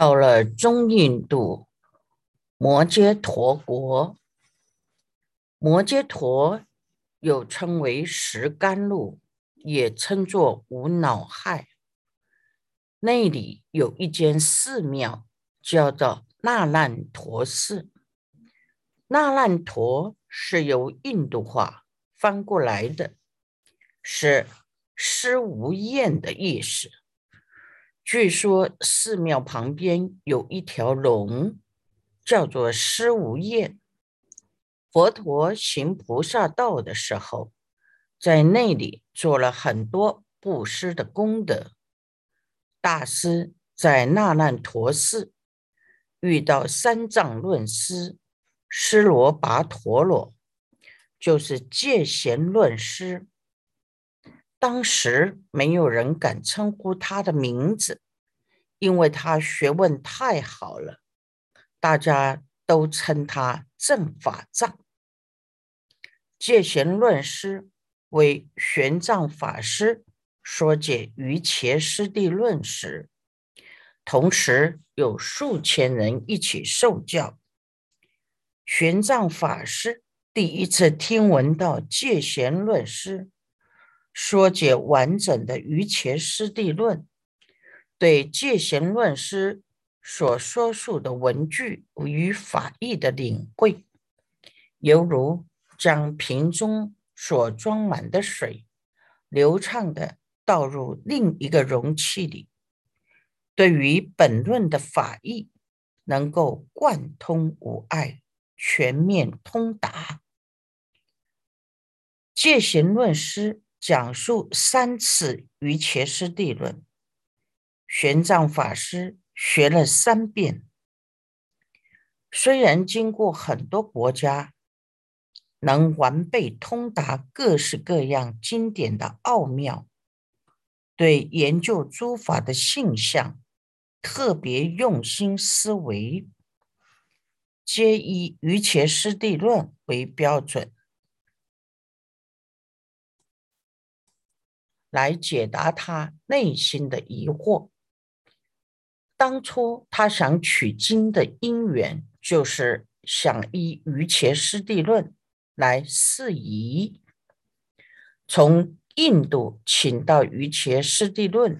到了中印度摩揭陀国，摩揭陀又称为石甘露，也称作无脑亥。那里有一间寺庙，叫做那烂陀寺。那烂陀是由印度话翻过来的，是“施无厌”的意思。据说寺庙旁边有一条龙，叫做施无厌。佛陀行菩萨道的时候，在那里做了很多布施的功德。大师在那烂陀寺遇到三藏论师施罗跋陀罗，就是戒贤论师。当时没有人敢称呼他的名字，因为他学问太好了，大家都称他正法藏。戒贤论师为玄奘法师说解于伽师地论时，同时有数千人一起受教。玄奘法师第一次听闻到戒贤论师。说解完整的《瑜伽师地论》，对戒贤论师所说述的文句与法义的领会，犹如将瓶中所装满的水流畅的倒入另一个容器里。对于本论的法义，能够贯通无碍，全面通达。戒贤论师。讲述三次《瑜伽师地论》，玄奘法师学了三遍。虽然经过很多国家，能完备通达各式各样经典的奥妙，对研究诸法的性相特别用心思维，皆以《瑜伽师地论》为标准。来解答他内心的疑惑。当初他想取经的因缘，就是想依《瑜伽师地论》来释疑。从印度请到《瑜伽师地论》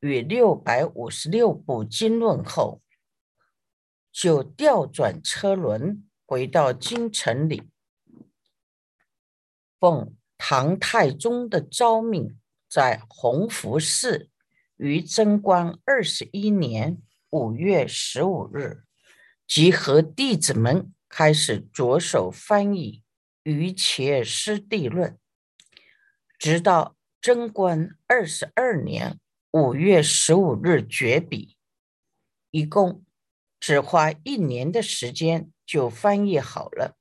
与六百五十六部经论后，就调转车轮回到京城里，奉唐太宗的诏命。在弘福寺于贞观二十一年五月十五日，集合弟子们，开始着手翻译《瑜伽师地论》，直到贞观二十二年五月十五日绝笔，一共只花一年的时间就翻译好了。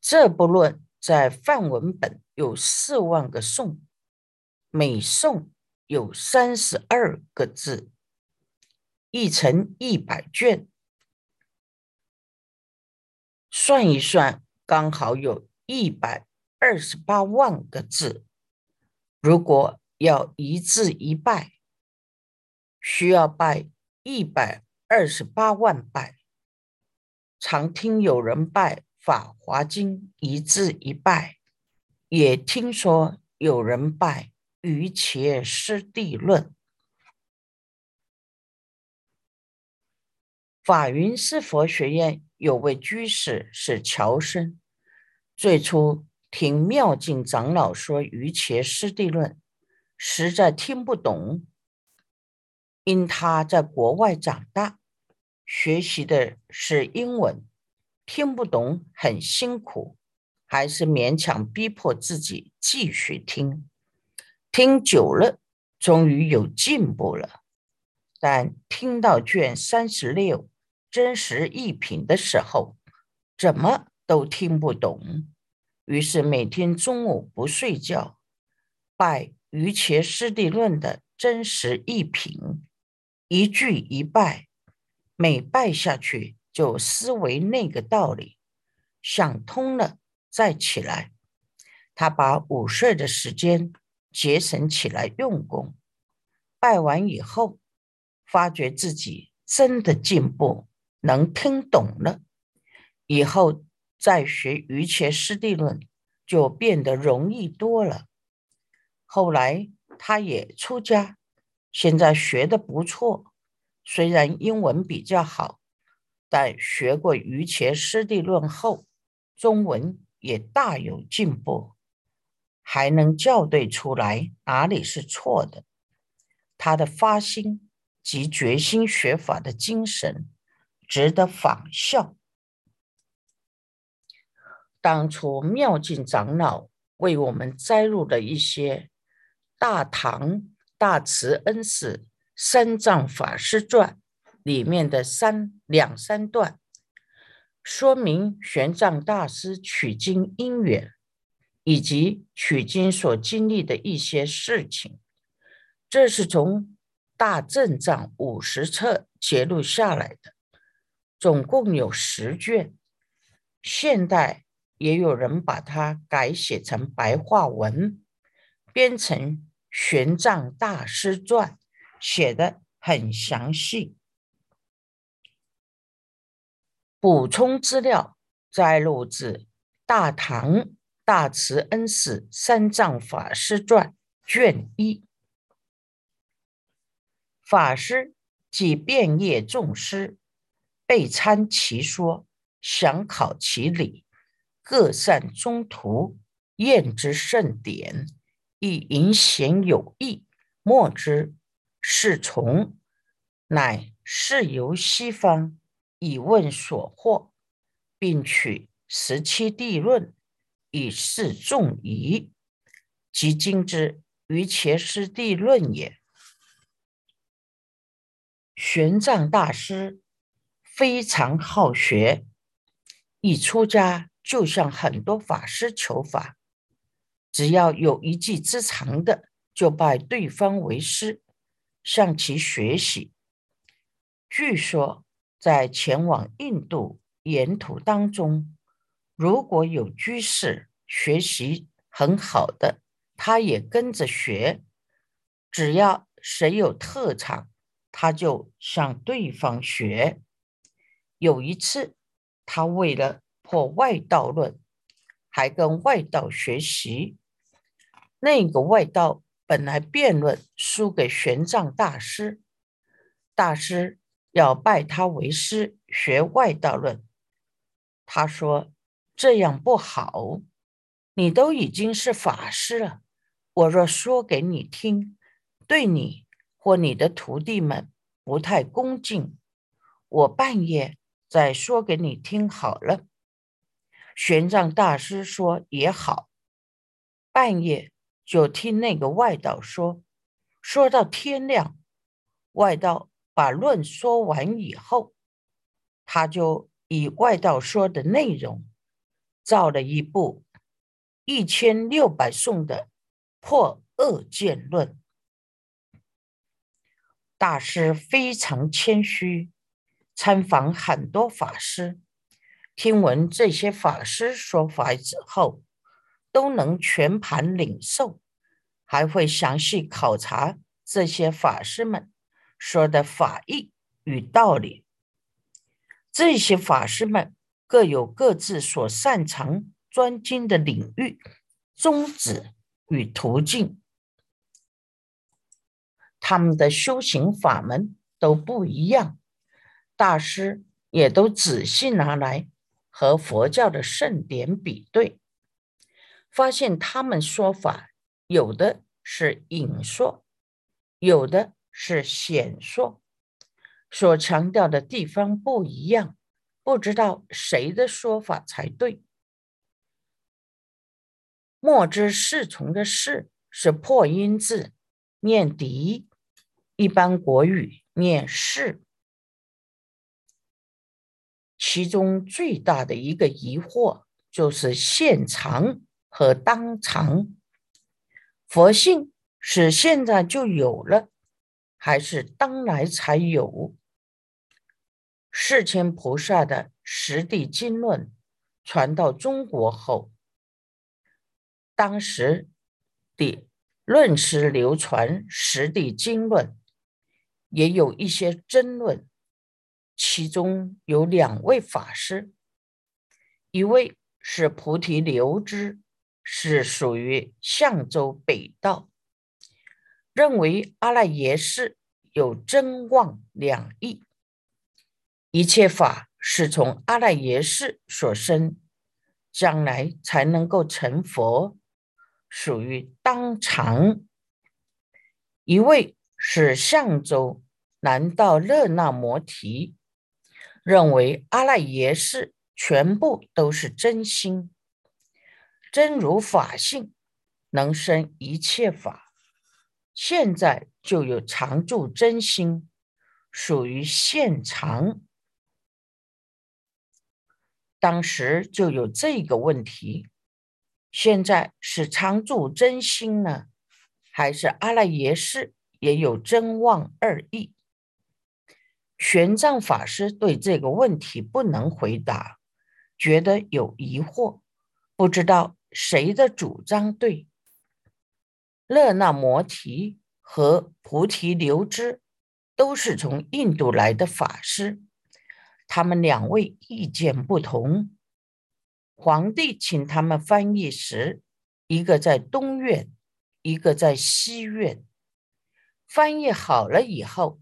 这部论在梵文本有四万个颂。每颂有三十二个字，译成一百卷，算一算，刚好有一百二十八万个字。如果要一字一拜，需要拜一百二十八万拜。常听有人拜《法华经》一字一拜，也听说有人拜。于伽师地论，法云寺佛学院有位居士是乔生，最初听妙净长老说于伽师地论，实在听不懂。因他在国外长大，学习的是英文，听不懂很辛苦，还是勉强逼迫自己继续听。听久了，终于有进步了。但听到卷三十六真实一品的时候，怎么都听不懂。于是每天中午不睡觉，拜《瑜伽师地论》的真实一品，一句一拜，每拜下去就思维那个道理，想通了再起来。他把午睡的时间。节省起来用功，拜完以后，发觉自己真的进步，能听懂了，以后再学瑜伽师地论就变得容易多了。后来他也出家，现在学的不错，虽然英文比较好，但学过瑜伽师地论后，中文也大有进步。还能校对出来哪里是错的，他的发心及决心学法的精神值得仿效。当初妙净长老为我们摘录了一些《大唐大慈恩寺三藏法师传》里面的三两三段，说明玄奘大师取经因缘。以及取经所经历的一些事情，这是从《大正藏》五十册揭录下来的，总共有十卷。现代也有人把它改写成白话文，编成《玄奘大师传》，写的很详细。补充资料摘录自《大唐》。大慈恩寺三藏法师传卷一，法师即遍业众师，备参其说，详考其理，各善中途，验之甚典，亦引显有益。莫之是从，乃是由西方以问所获，并取十七地论。以示众矣，即今之于前师地论也。玄奘大师非常好学，一出家就向很多法师求法，只要有一技之长的，就拜对方为师，向其学习。据说在前往印度沿途当中。如果有居士学习很好的，他也跟着学。只要谁有特长，他就向对方学。有一次，他为了破外道论，还跟外道学习。那个外道本来辩论输给玄奘大师，大师要拜他为师学外道论。他说。这样不好，你都已经是法师了，我若说给你听，对你或你的徒弟们不太恭敬。我半夜再说给你听好了。玄奘大师说也好，半夜就听那个外道说，说到天亮。外道把论说完以后，他就以外道说的内容。造了一部一千六百颂的破恶见论。大师非常谦虚，参访很多法师，听闻这些法师说法之后，都能全盘领受，还会详细考察这些法师们说的法义与道理。这些法师们。各有各自所擅长专精的领域、宗旨与途径，他们的修行法门都不一样。大师也都仔细拿来和佛教的圣典比对，发现他们说法有的是隐说，有的是显说，所强调的地方不一样。不知道谁的说法才对。莫知侍从的“侍”是破音字，念“敌”；一般国语念“侍”。其中最大的一个疑惑就是“现藏”和“当藏”。佛性是现在就有了，还是当来才有？世谦菩萨的《十地经论》传到中国后，当时的论师流传《十地经论》，也有一些争论，其中有两位法师，一位是菩提流支，是属于象州北道，认为阿赖耶识有真妄两义，一切法是从阿赖耶识所生，将来才能够成佛，属于当场。一位是象州南道热那摩提，认为阿赖耶识全部都是真心，真如法性，能生一切法。现在就有常住真心，属于现常。当时就有这个问题，现在是常住真心呢？还是阿赖耶识也有真妄二义？玄奘法师对这个问题不能回答，觉得有疑惑，不知道谁的主张对。勒那摩提和菩提流支都是从印度来的法师，他们两位意见不同。皇帝请他们翻译时，一个在东院。一个在西院翻译好了以后，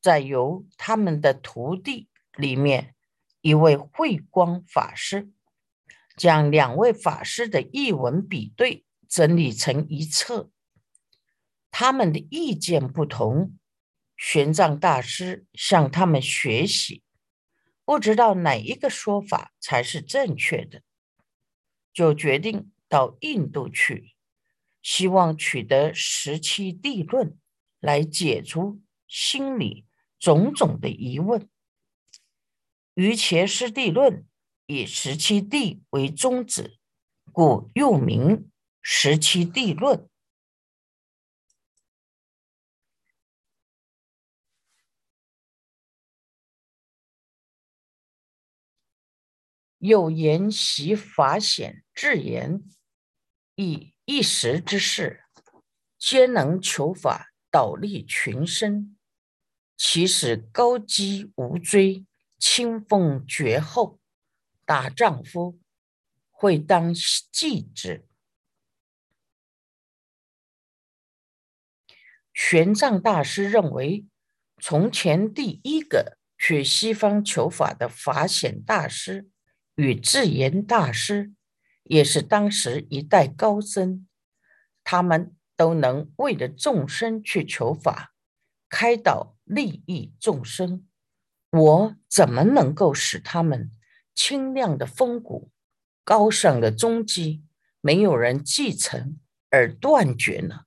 再由他们的徒弟里面一位慧光法师将两位法师的译文比对整理成一册。他们的意见不同，玄奘大师向他们学习，不知道哪一个说法才是正确的，就决定到印度去。希望取得十七地论来解除心里种种的疑问。于前师地论以十七地为宗旨，故又名十七地论。又言习法显智言，以。一时之事，皆能求法导利群生，其使高基无追，清风绝后。大丈夫会当继之。玄奘大师认为，从前第一个去西方求法的法显大师与智严大师。也是当时一代高僧，他们都能为了众生去求法，开导利益众生。我怎么能够使他们清亮的风骨、高尚的宗基没有人继承而断绝呢？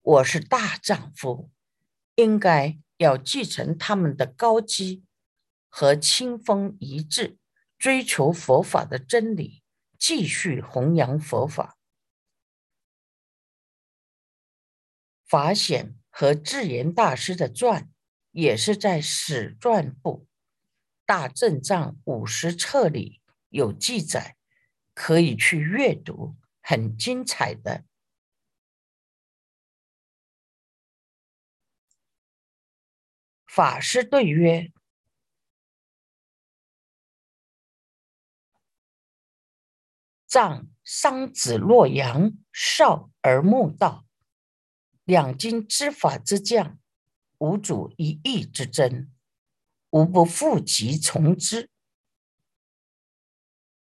我是大丈夫，应该要继承他们的高基和清风一致，追求佛法的真理。继续弘扬佛法，法显和智严大师的传也是在史传部大正藏五十册里有记载，可以去阅读，很精彩的。法师对曰。葬桑子洛阳少而慕道，两经知法之将，无主一义之争，无不复及从之，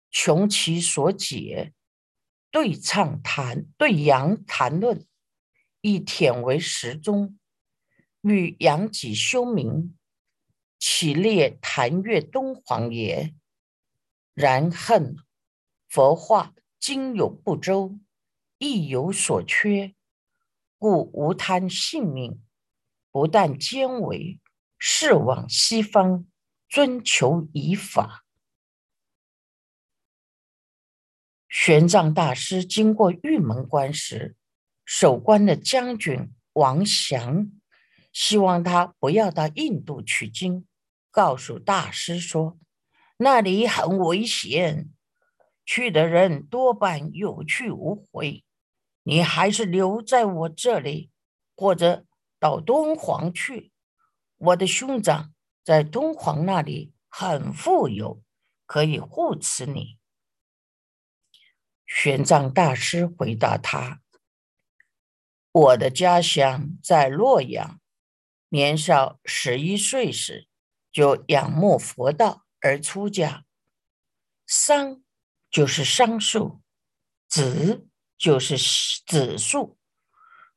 穷其所解，对唱谈对阳谈论，以舔为时中，欲扬己修明，岂列谈越东皇也？然恨。佛化今有不周，亦有所缺，故无贪性命，不但兼为，是往西方尊求以法。玄奘大师经过玉门关时，守关的将军王祥希望他不要到印度取经，告诉大师说那里很危险。去的人多半有去无回，你还是留在我这里，或者到敦煌去。我的兄长在敦煌那里很富有，可以护持你。”玄奘大师回答他：“我的家乡在洛阳，年少十一岁时就仰慕佛道而出家。三就是桑树，子就是子树。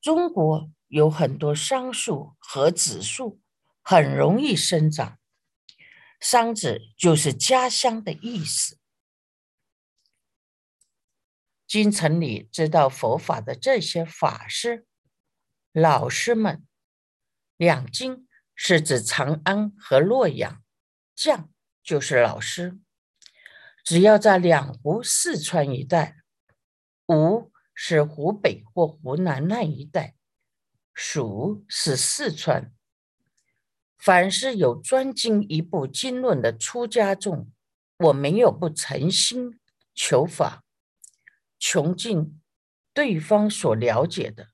中国有很多桑树和子树，很容易生长。桑子就是家乡的意思。”京城里知道佛法的这些法师、老师们，两京是指长安和洛阳，将就是老师。只要在两湖、四川一带，吴是湖北或湖南那一带，蜀是四川。凡是有专精一部经论的出家众，我没有不诚心求法。穷尽对方所了解的，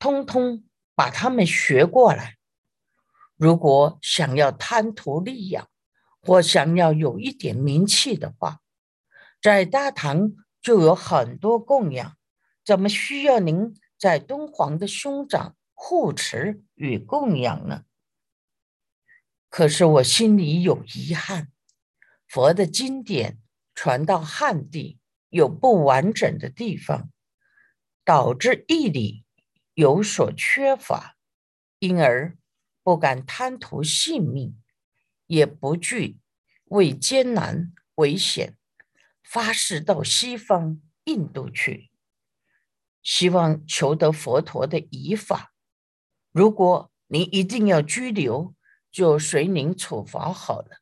通通把他们学过来。如果想要贪图利养，或想要有一点名气的话，在大唐就有很多供养，怎么需要您在敦煌的兄长护持与供养呢？可是我心里有遗憾，佛的经典传到汉地。有不完整的地方，导致义理有所缺乏，因而不敢贪图性命，也不惧为艰难危险，发誓到西方印度去，希望求得佛陀的遗法。如果您一定要拘留，就随您处罚好了。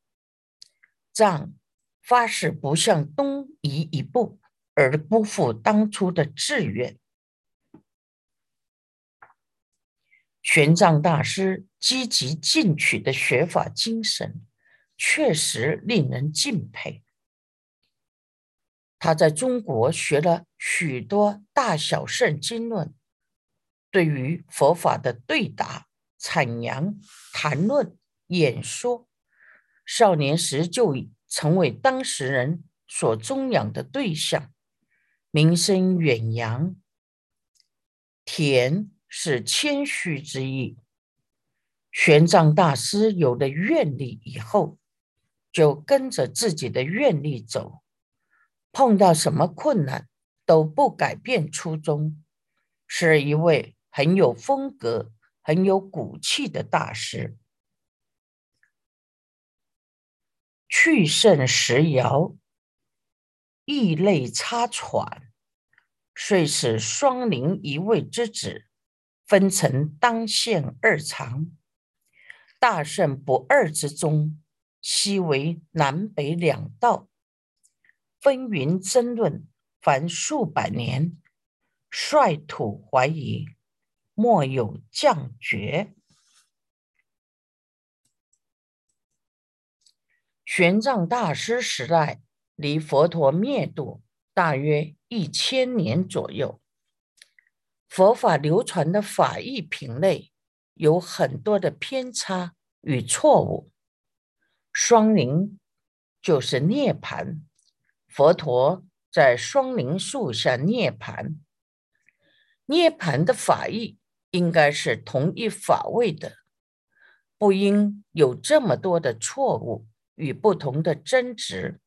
藏。发誓不向东移一步，而不负当初的志愿。玄奘大师积极进取的学法精神，确实令人敬佩。他在中国学了许多大小圣经论，对于佛法的对答、阐扬、谈论、演说，少年时就已。成为当时人所敬仰的对象，名声远扬。田是谦虚之意。玄奘大师有了愿力以后，就跟着自己的愿力走，碰到什么困难都不改变初衷，是一位很有风格、很有骨气的大师。去甚时遥，异类差喘，遂使双灵一位之子，分成当县二长。大圣不二之中，悉为南北两道，纷纭争论，凡数百年，率土怀疑，莫有降绝。玄奘大师时代离佛陀灭度大约一千年左右，佛法流传的法义品类有很多的偏差与错误。双林就是涅盘，佛陀在双林树下涅盘，涅盘的法义应该是同一法位的，不应有这么多的错误。与不同的争执，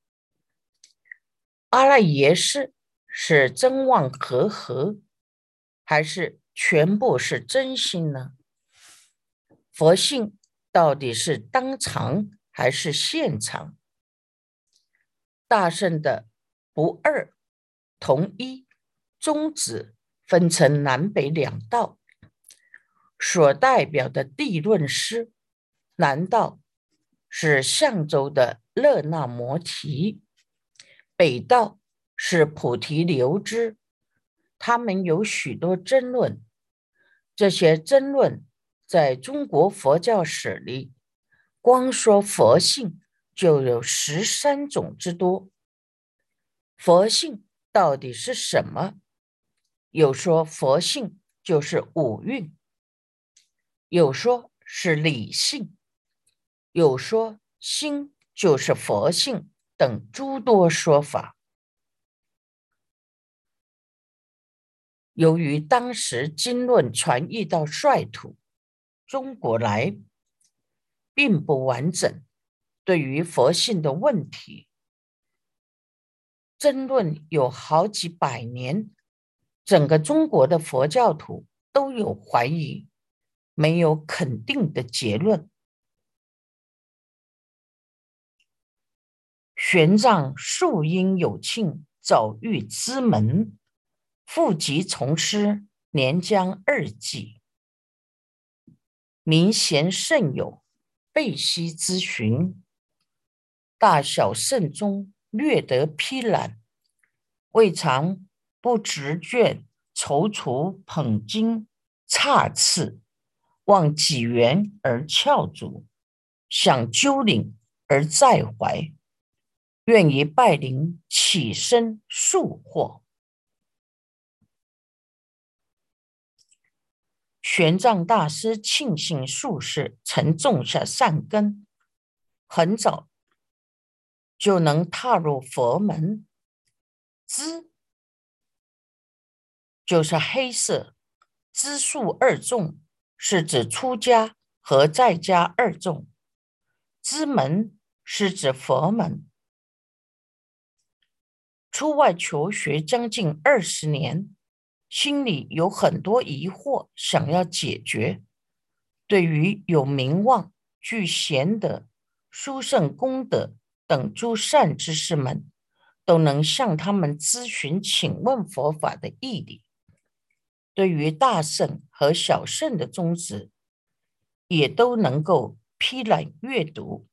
阿赖耶识是真妄合合，还是全部是真心呢？佛性到底是当场还是现场？大圣的不二、同一、宗旨分成南北两道，所代表的地论师，难道？是象州的勒那摩提，北道是菩提流支，他们有许多争论。这些争论在中国佛教史里，光说佛性就有十三种之多。佛性到底是什么？有说佛性就是五蕴，有说是理性。有说心就是佛性等诸多说法。由于当时经论传译到率土中国来，并不完整，对于佛性的问题争论有好几百年，整个中国的佛教徒都有怀疑，没有肯定的结论。玄奘树因有庆，早遇之门。复籍从师，年将二纪。明贤甚友，备悉咨询。大小圣宗，略得批览。未尝不执卷踌躇捧经，差次望几元而翘足，想鸠领而在怀，愿以拜灵起身速获。玄奘大师庆幸术士曾种下善根，很早就能踏入佛门。知就是黑色，知数二众是指出家和在家二众，知门是指佛门。出外求学将近二十年。心里有很多疑惑，想要解决。对于有名望、具贤德、殊胜功德等诸善知识们，都能向他们咨询、请问佛法的义理。对于大圣和小圣的宗旨，也都能够批览阅读。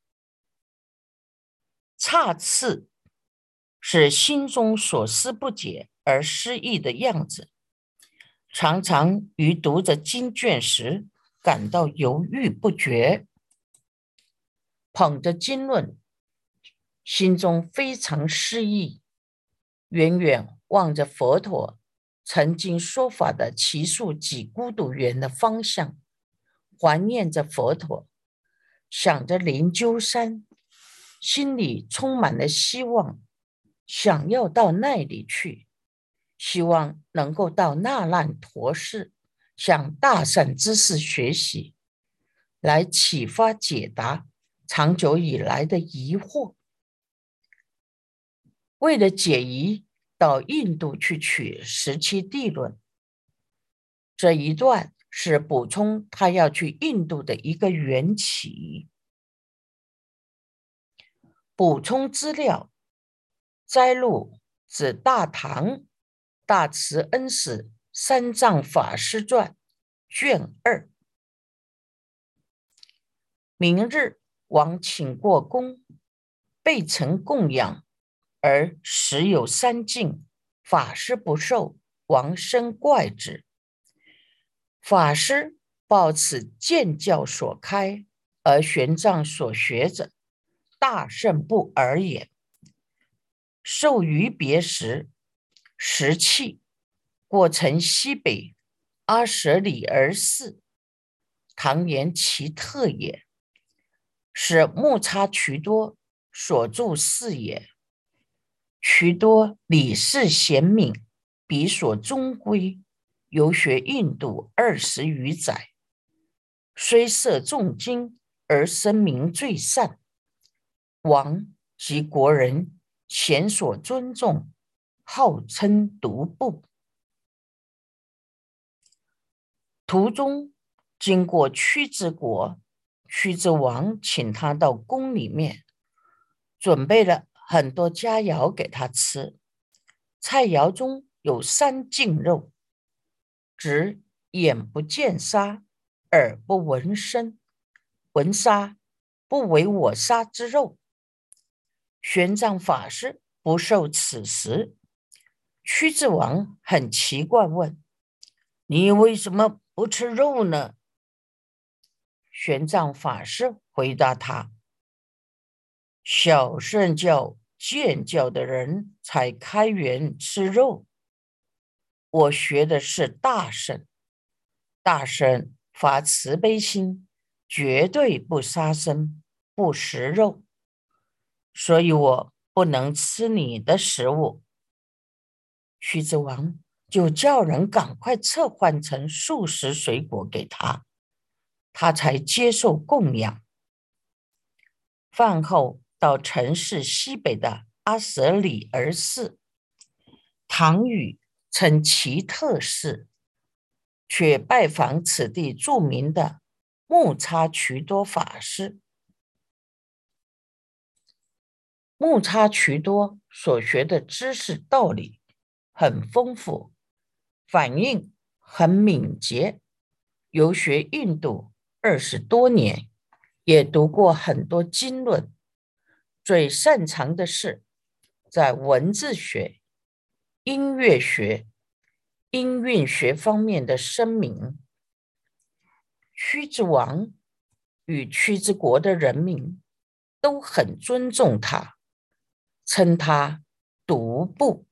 差次是心中所思不解而失意的样子。常常于读着经卷时感到犹豫不决，捧着经论，心中非常失意，远远望着佛陀曾经说法的奇树几孤独园的方向，怀念着佛陀，想着灵鹫山，心里充满了希望，想要到那里去。希望能够到那烂陀寺向大善知识学习，来启发解答长久以来的疑惑。为了解疑，到印度去取《十七地论》。这一段是补充他要去印度的一个缘起。补充资料摘录指大唐。大慈恩师三藏法师传卷二。明日王请过宫，备臣供养，而时有三敬，法师不受，王生怪之。法师报此见教所开，而玄奘所学者，大圣不尔也。受于别时。石器过城西北阿舍里而寺，唐言其特也，是木叉渠多所著寺也。渠多礼事贤敏，彼所终归，游学印度二十余载，虽涉重经而声名最善，王及国人贤所尊重。号称独步，途中经过屈之国，屈之王请他到宫里面，准备了很多佳肴给他吃。菜肴中有三净肉，指眼不见杀，耳不闻声，闻杀不为我杀之肉。玄奘法师不受此食。屈子王很奇怪，问：“你为什么不吃肉呢？”玄奘法师回答他：“小圣教见教的人才开源吃肉，我学的是大圣，大圣发慈悲心，绝对不杀生，不食肉，所以我不能吃你的食物。徐子王就叫人赶快撤换成素食水果给他，他才接受供养。饭后到城市西北的阿舍里尔寺，唐语称奇特寺，却拜访此地著名的木叉渠多法师。木叉渠多所学的知识道理。很丰富，反应很敏捷。游学印度二十多年，也读过很多经论。最擅长的是在文字学、音乐学、音韵学方面的声名。屈之王与屈之国的人民都很尊重他，称他独步。